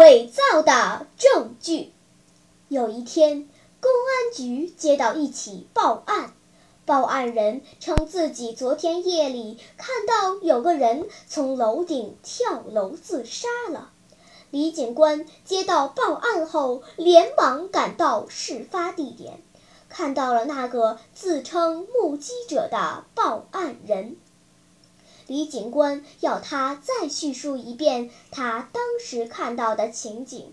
伪造的证据。有一天，公安局接到一起报案。报案人称自己昨天夜里看到有个人从楼顶跳楼自杀了。李警官接到报案后，连忙赶到事发地点，看到了那个自称目击者的报案人。李警官要他再叙述一遍他当时看到的情景。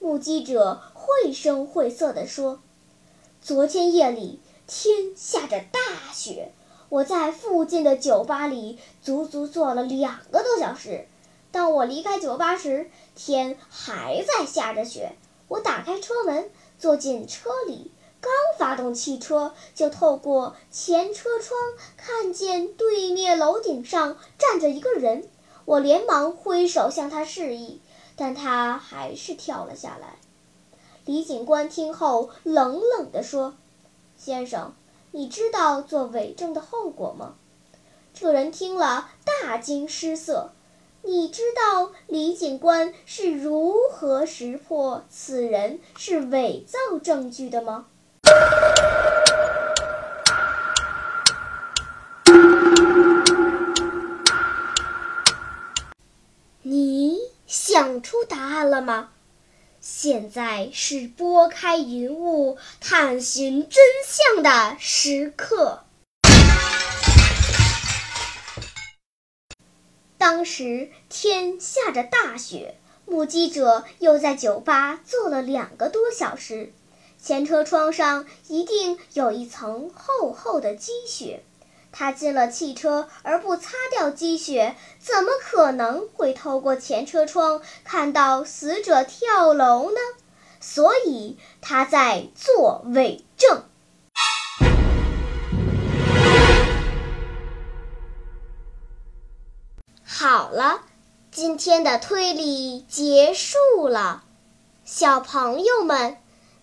目击者绘声绘色地说：“昨天夜里。”天下着大雪，我在附近的酒吧里足足坐了两个多小时。当我离开酒吧时，天还在下着雪。我打开车门，坐进车里，刚发动汽车，就透过前车窗看见对面楼顶上站着一个人。我连忙挥手向他示意，但他还是跳了下来。李警官听后冷冷地说。先生，你知道做伪证的后果吗？这人听了大惊失色。你知道李警官是如何识破此人是伪造证据的吗？你想出答案了吗？现在是拨开云雾探寻真相的时刻。当时天下着大雪，目击者又在酒吧坐了两个多小时，前车窗上一定有一层厚厚的积雪。他进了汽车而不擦掉积雪，怎么可能会透过前车窗看到死者跳楼呢？所以他在做伪证。好了，今天的推理结束了。小朋友们，